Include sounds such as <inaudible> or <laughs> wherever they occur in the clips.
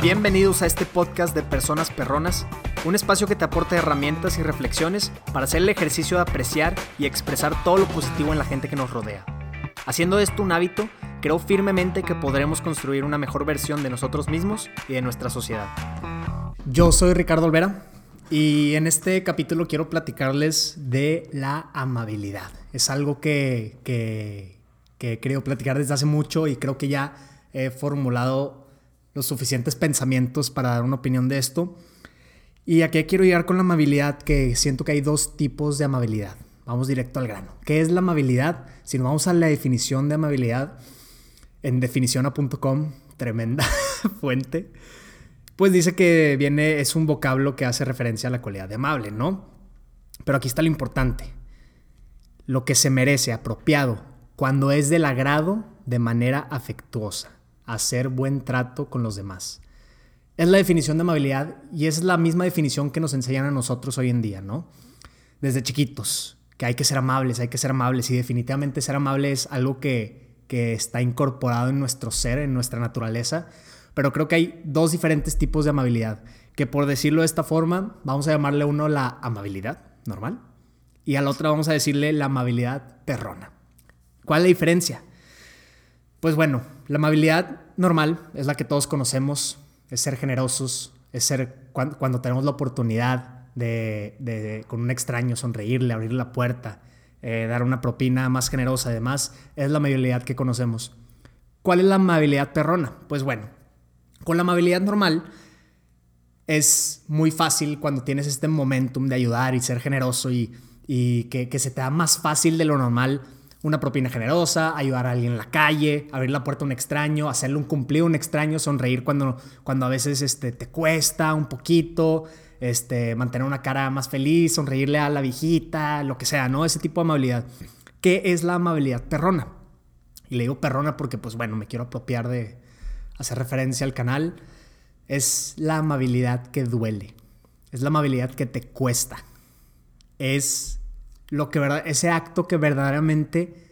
Bienvenidos a este podcast de Personas Perronas, un espacio que te aporta herramientas y reflexiones para hacer el ejercicio de apreciar y expresar todo lo positivo en la gente que nos rodea. Haciendo esto un hábito, creo firmemente que podremos construir una mejor versión de nosotros mismos y de nuestra sociedad. Yo soy Ricardo Olvera y en este capítulo quiero platicarles de la amabilidad. Es algo que, que, que he querido platicar desde hace mucho y creo que ya he formulado los suficientes pensamientos para dar una opinión de esto. Y aquí quiero llegar con la amabilidad, que siento que hay dos tipos de amabilidad. Vamos directo al grano. ¿Qué es la amabilidad? Si nos vamos a la definición de amabilidad, en definiciona.com, tremenda <laughs> fuente, pues dice que viene, es un vocablo que hace referencia a la cualidad de amable, ¿no? Pero aquí está lo importante. Lo que se merece, apropiado, cuando es del agrado de manera afectuosa, hacer buen trato con los demás. Es la definición de amabilidad y es la misma definición que nos enseñan a nosotros hoy en día, ¿no? Desde chiquitos, que hay que ser amables, hay que ser amables y definitivamente ser amable es algo que, que está incorporado en nuestro ser, en nuestra naturaleza, pero creo que hay dos diferentes tipos de amabilidad, que por decirlo de esta forma, vamos a llamarle uno la amabilidad normal y al otro vamos a decirle la amabilidad perrona. ¿Cuál es la diferencia? Pues bueno, la amabilidad normal es la que todos conocemos, es ser generosos, es ser cuando, tenemos la oportunidad de, con un extraño sonreírle, abrir la puerta, eh, dar una propina más generosa, además, es la amabilidad que conocemos. ¿Cuál es la amabilidad perrona? Pues bueno, con la amabilidad normal es muy fácil cuando tienes este momentum de ayudar y ser generoso y, que, que se te da más fácil de lo normal una propina generosa, ayudar a alguien en la calle, abrir la puerta a un extraño, hacerle un cumplido a un extraño, sonreír cuando, cuando a veces este, te cuesta un poquito, este, mantener una cara más feliz, sonreírle a la viejita, lo que sea, ¿no? Ese tipo de amabilidad. ¿Qué es la amabilidad perrona? Y le digo perrona porque, pues bueno, me quiero apropiar de hacer referencia al canal. Es la amabilidad que duele. Es la amabilidad que te cuesta. Es lo que verdad, ese acto que verdaderamente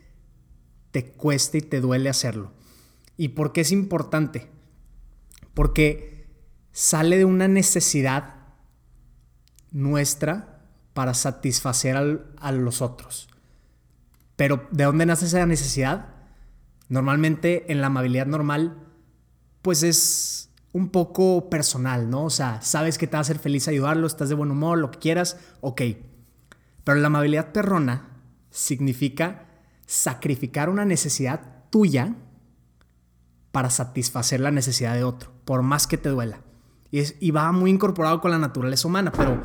te cuesta y te duele hacerlo. ¿Y por qué es importante? Porque sale de una necesidad nuestra para satisfacer a los otros. Pero ¿de dónde nace esa necesidad? Normalmente en la amabilidad normal, pues es un poco personal, ¿no? O sea, sabes que te va a hacer feliz ayudarlo, estás de buen humor, lo que quieras, ok. Pero la amabilidad perrona significa sacrificar una necesidad tuya para satisfacer la necesidad de otro, por más que te duela. Y, va muy incorporado con la naturaleza humana, pero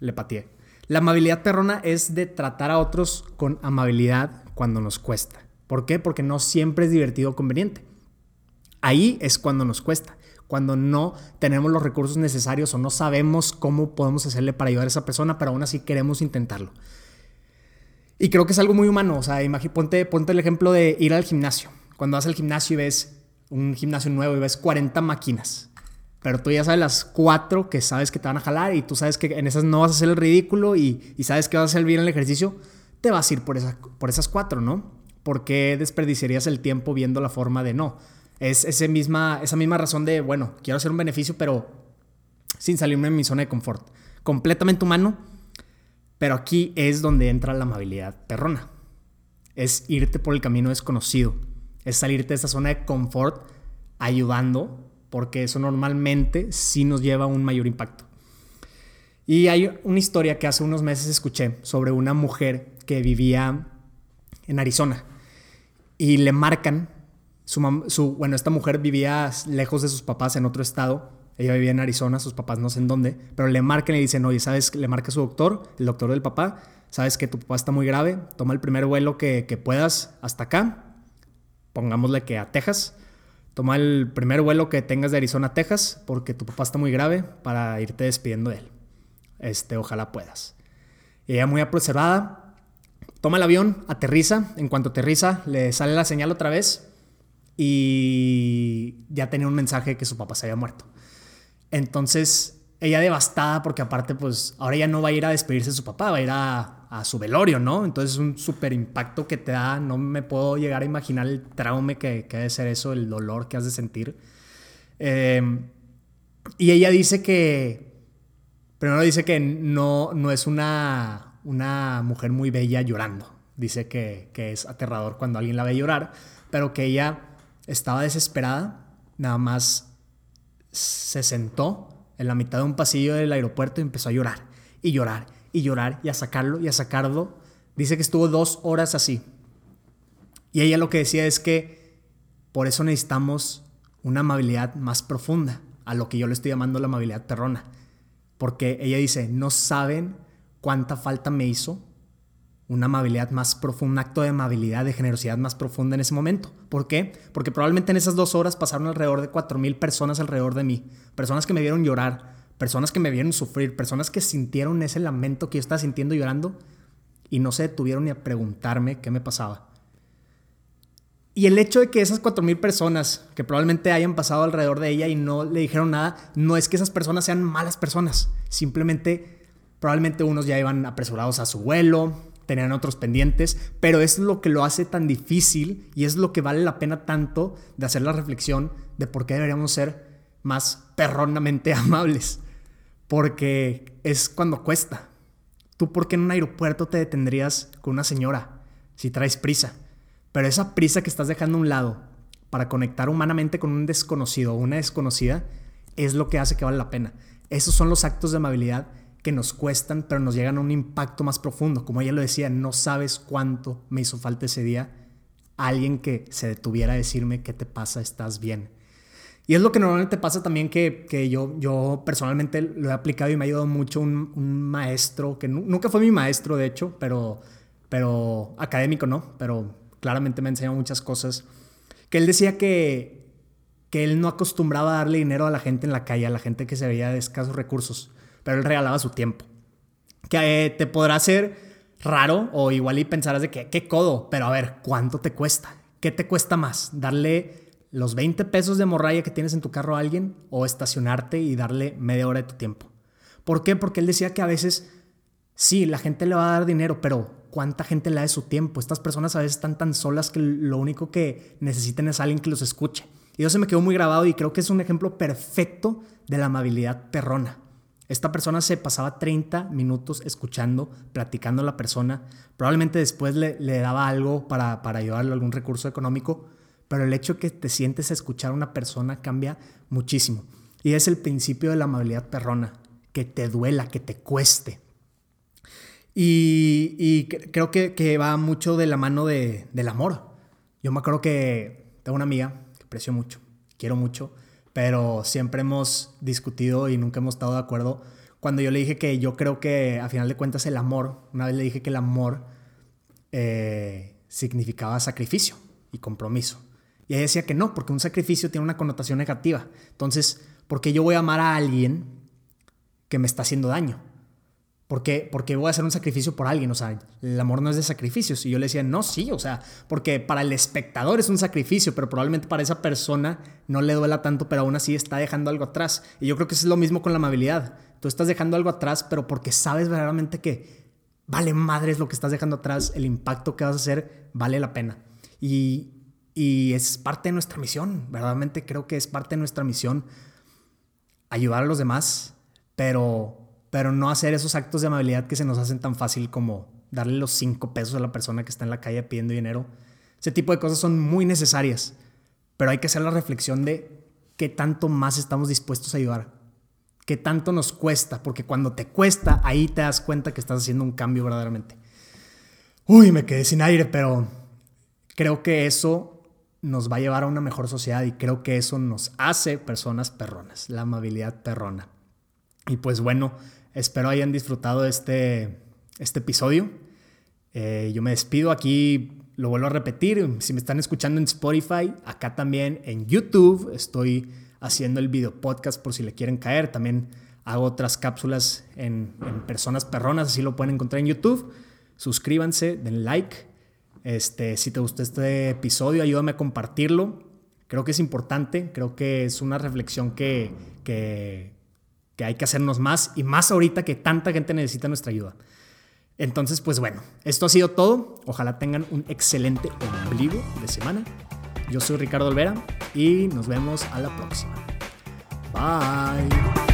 le pateé. La amabilidad perrona es de tratar a otros con amabilidad cuando nos cuesta. ¿Por qué? Porque no siempre es divertido o conveniente. Ahí es cuando nos cuesta cuando no tenemos los recursos necesarios o no sabemos cómo podemos hacerle para ayudar a esa persona, pero aún así queremos intentarlo. Y creo que es algo muy humano. O sea, ponte, ponte el ejemplo de ir al gimnasio. Cuando vas al gimnasio y ves un gimnasio nuevo y ves 40 máquinas, pero tú ya sabes las cuatro que sabes que te van a jalar y tú sabes que en esas no vas a hacer el ridículo y, sabes que vas a hacer bien el ejercicio, te vas a ir por, por esas cuatro, ¿no? ¿Por qué desperdiciarías el tiempo viendo la forma de no? Es ese misma, esa misma razón de, bueno, quiero hacer un beneficio, pero sin salirme de mi zona de confort. Completamente humano, pero aquí es donde entra la amabilidad perrona. Es irte por el camino desconocido. Es salirte de esa zona de confort ayudando, porque eso normalmente sí nos lleva a un mayor impacto. Y hay una historia que hace unos meses escuché sobre una mujer que vivía en Arizona y le marcan su, bueno, esta mujer vivía lejos de sus papás en otro estado. Ella vivía en Arizona, sus papás no sé en dónde, pero le marcan y le dicen, oye, ¿sabes? Le marca su doctor, el doctor del papá, sabes que tu papá está muy grave, toma el primer vuelo que, que puedas hasta acá, pongámosle que a Texas, toma el primer vuelo que tengas de Arizona a Texas, porque tu papá está muy grave para irte despidiendo de él. Este, ojalá puedas. Y ella muy apresurada, toma el avión, aterriza, en cuanto aterriza, le sale la señal otra vez y ya tenía un mensaje de que su papá se había muerto. Entonces, ella devastada porque aparte, pues ahora ya no va a ir a despedirse de su papá, va a ir a, su velorio, ¿no? Entonces es un súper impacto que te da, no me puedo llegar a imaginar el trauma que, que debe ser eso, el dolor que has de sentir. Em, y ella dice que, primero dice que no, no es una, una mujer muy bella llorando. Dice que, que es aterrador cuando alguien la ve llorar, pero que ella estaba desesperada, nada más se sentó en la mitad de un pasillo del aeropuerto y empezó a llorar y llorar y llorar y a sacarlo y a sacarlo. Dice que estuvo dos horas así. Y ella lo que decía es que por eso necesitamos una amabilidad más profunda, a lo que yo le estoy llamando la amabilidad perrona. Porque ella dice, no saben cuánta falta me hizo una amabilidad más profunda, un acto de amabilidad, de generosidad más profunda en ese momento. ¿Por qué? Porque probablemente en esas dos horas pasaron alrededor de cuatro mil personas alrededor de mí. Personas que me vieron llorar, personas que me vieron sufrir, personas que sintieron ese lamento que yo estaba sintiendo llorando y no se detuvieron ni a preguntarme qué me pasaba. Y el hecho de que esas cuatro mil personas que probablemente hayan pasado alrededor de ella y no le dijeron nada, no es que esas personas sean malas personas. Simplemente, probablemente unos ya iban apresurados a su vuelo, tenían otros pendientes, pero es lo que lo hace tan difícil y es lo que vale la pena tanto de hacer la reflexión de por qué deberíamos ser más perronamente <laughs> amables. Porque es cuando cuesta. ¿Tú por qué en un aeropuerto te detendrías con una señora si traes prisa? Pero esa prisa que estás dejando a un lado para conectar humanamente con un desconocido o una desconocida es lo que hace que vale la pena. Esos son los actos de amabilidad que nos cuestan, pero nos llegan a un impacto más profundo. Como ella lo decía, no sabes cuánto me hizo falta ese día alguien que se detuviera a decirme, ¿qué te pasa? ¿Estás bien? Y es lo que normalmente pasa también que, que yo, yo personalmente lo he aplicado y me ha ayudado mucho un, maestro, que nunca fue mi maestro de hecho, pero, pero académico no, pero claramente me ha enseñado muchas cosas, que él decía que, que él no acostumbraba a darle dinero a la gente en la calle, a la gente que se veía de escasos recursos pero él regalaba su tiempo. Que eh, te podrá ser raro o igual y pensarás de que, qué codo, pero a ver, ¿cuánto te cuesta? ¿Qué te cuesta más? ¿Darle los 20 pesos de morralla que tienes en tu carro a alguien o estacionarte y darle media hora de tu tiempo? ¿Por qué? Porque él decía que a veces, sí, la gente le va a dar dinero, pero ¿cuánta gente le da de su tiempo? Estas personas a veces están tan solas que lo único que necesitan es alguien que los escuche. Y eso se me quedó muy grabado y creo que es un ejemplo perfecto de la amabilidad perrona. Esta persona se pasaba 30 minutos escuchando, platicando a la persona. Probablemente después le, daba algo para, para ayudarle algún recurso económico, pero el hecho que te sientes a escuchar a una persona cambia muchísimo. Y es el principio de la amabilidad perrona, que te duela, que te cueste. Y, creo que, que, va mucho de la mano de, del amor. Yo me acuerdo que tengo una amiga que aprecio mucho, quiero mucho, pero siempre hemos discutido y nunca hemos estado de acuerdo. Cuando yo le dije que yo creo que a final de cuentas el amor, una vez le dije que el amor eh, significaba sacrificio y compromiso. Y ella decía que no, porque un sacrificio tiene una connotación negativa. Entonces, ¿por qué yo voy a amar a alguien que me está haciendo daño? ¿Por qué? Porque voy a hacer un sacrificio por alguien. O sea, el amor no es de sacrificios. Y yo le decía, no, sí, o sea, porque para el espectador es un sacrificio, pero probablemente para esa persona no le duela tanto, pero aún así está dejando algo atrás. Y yo creo que es lo mismo con la amabilidad. Tú estás dejando algo atrás, pero porque sabes verdaderamente que vale madres lo que estás dejando atrás, el impacto que vas a hacer vale la pena. Y, y es parte de nuestra misión. Verdaderamente creo que es parte de nuestra misión ayudar a los demás, pero pero no hacer esos actos de amabilidad que se nos hacen tan fácil como darle los cinco pesos a la persona que está en la calle pidiendo dinero. Ese tipo de cosas son muy necesarias, pero hay que hacer la reflexión de qué tanto más estamos dispuestos a ayudar, qué tanto nos cuesta, porque cuando te cuesta, ahí te das cuenta que estás haciendo un cambio verdaderamente. Uy, me quedé sin aire, pero creo que eso nos va a llevar a una mejor sociedad y creo que eso nos hace personas perronas, la amabilidad perrona. Y pues bueno, espero hayan disfrutado este, este episodio. Eh, yo me despido aquí, lo vuelvo a repetir, si me están escuchando en Spotify, acá también en YouTube estoy haciendo el video podcast por si le quieren caer. También hago otras cápsulas en, en personas perronas, así lo pueden encontrar en YouTube. Suscríbanse, den like. Este, si te gustó este episodio, ayúdame a compartirlo. Creo que es importante, creo que es una reflexión que, que, que hay que hacernos más y más ahorita que tanta gente necesita nuestra ayuda. Entonces, pues bueno, esto ha sido todo. Ojalá tengan un excelente ombligo de semana. Yo soy Ricardo Olvera y nos vemos a la próxima. Bye.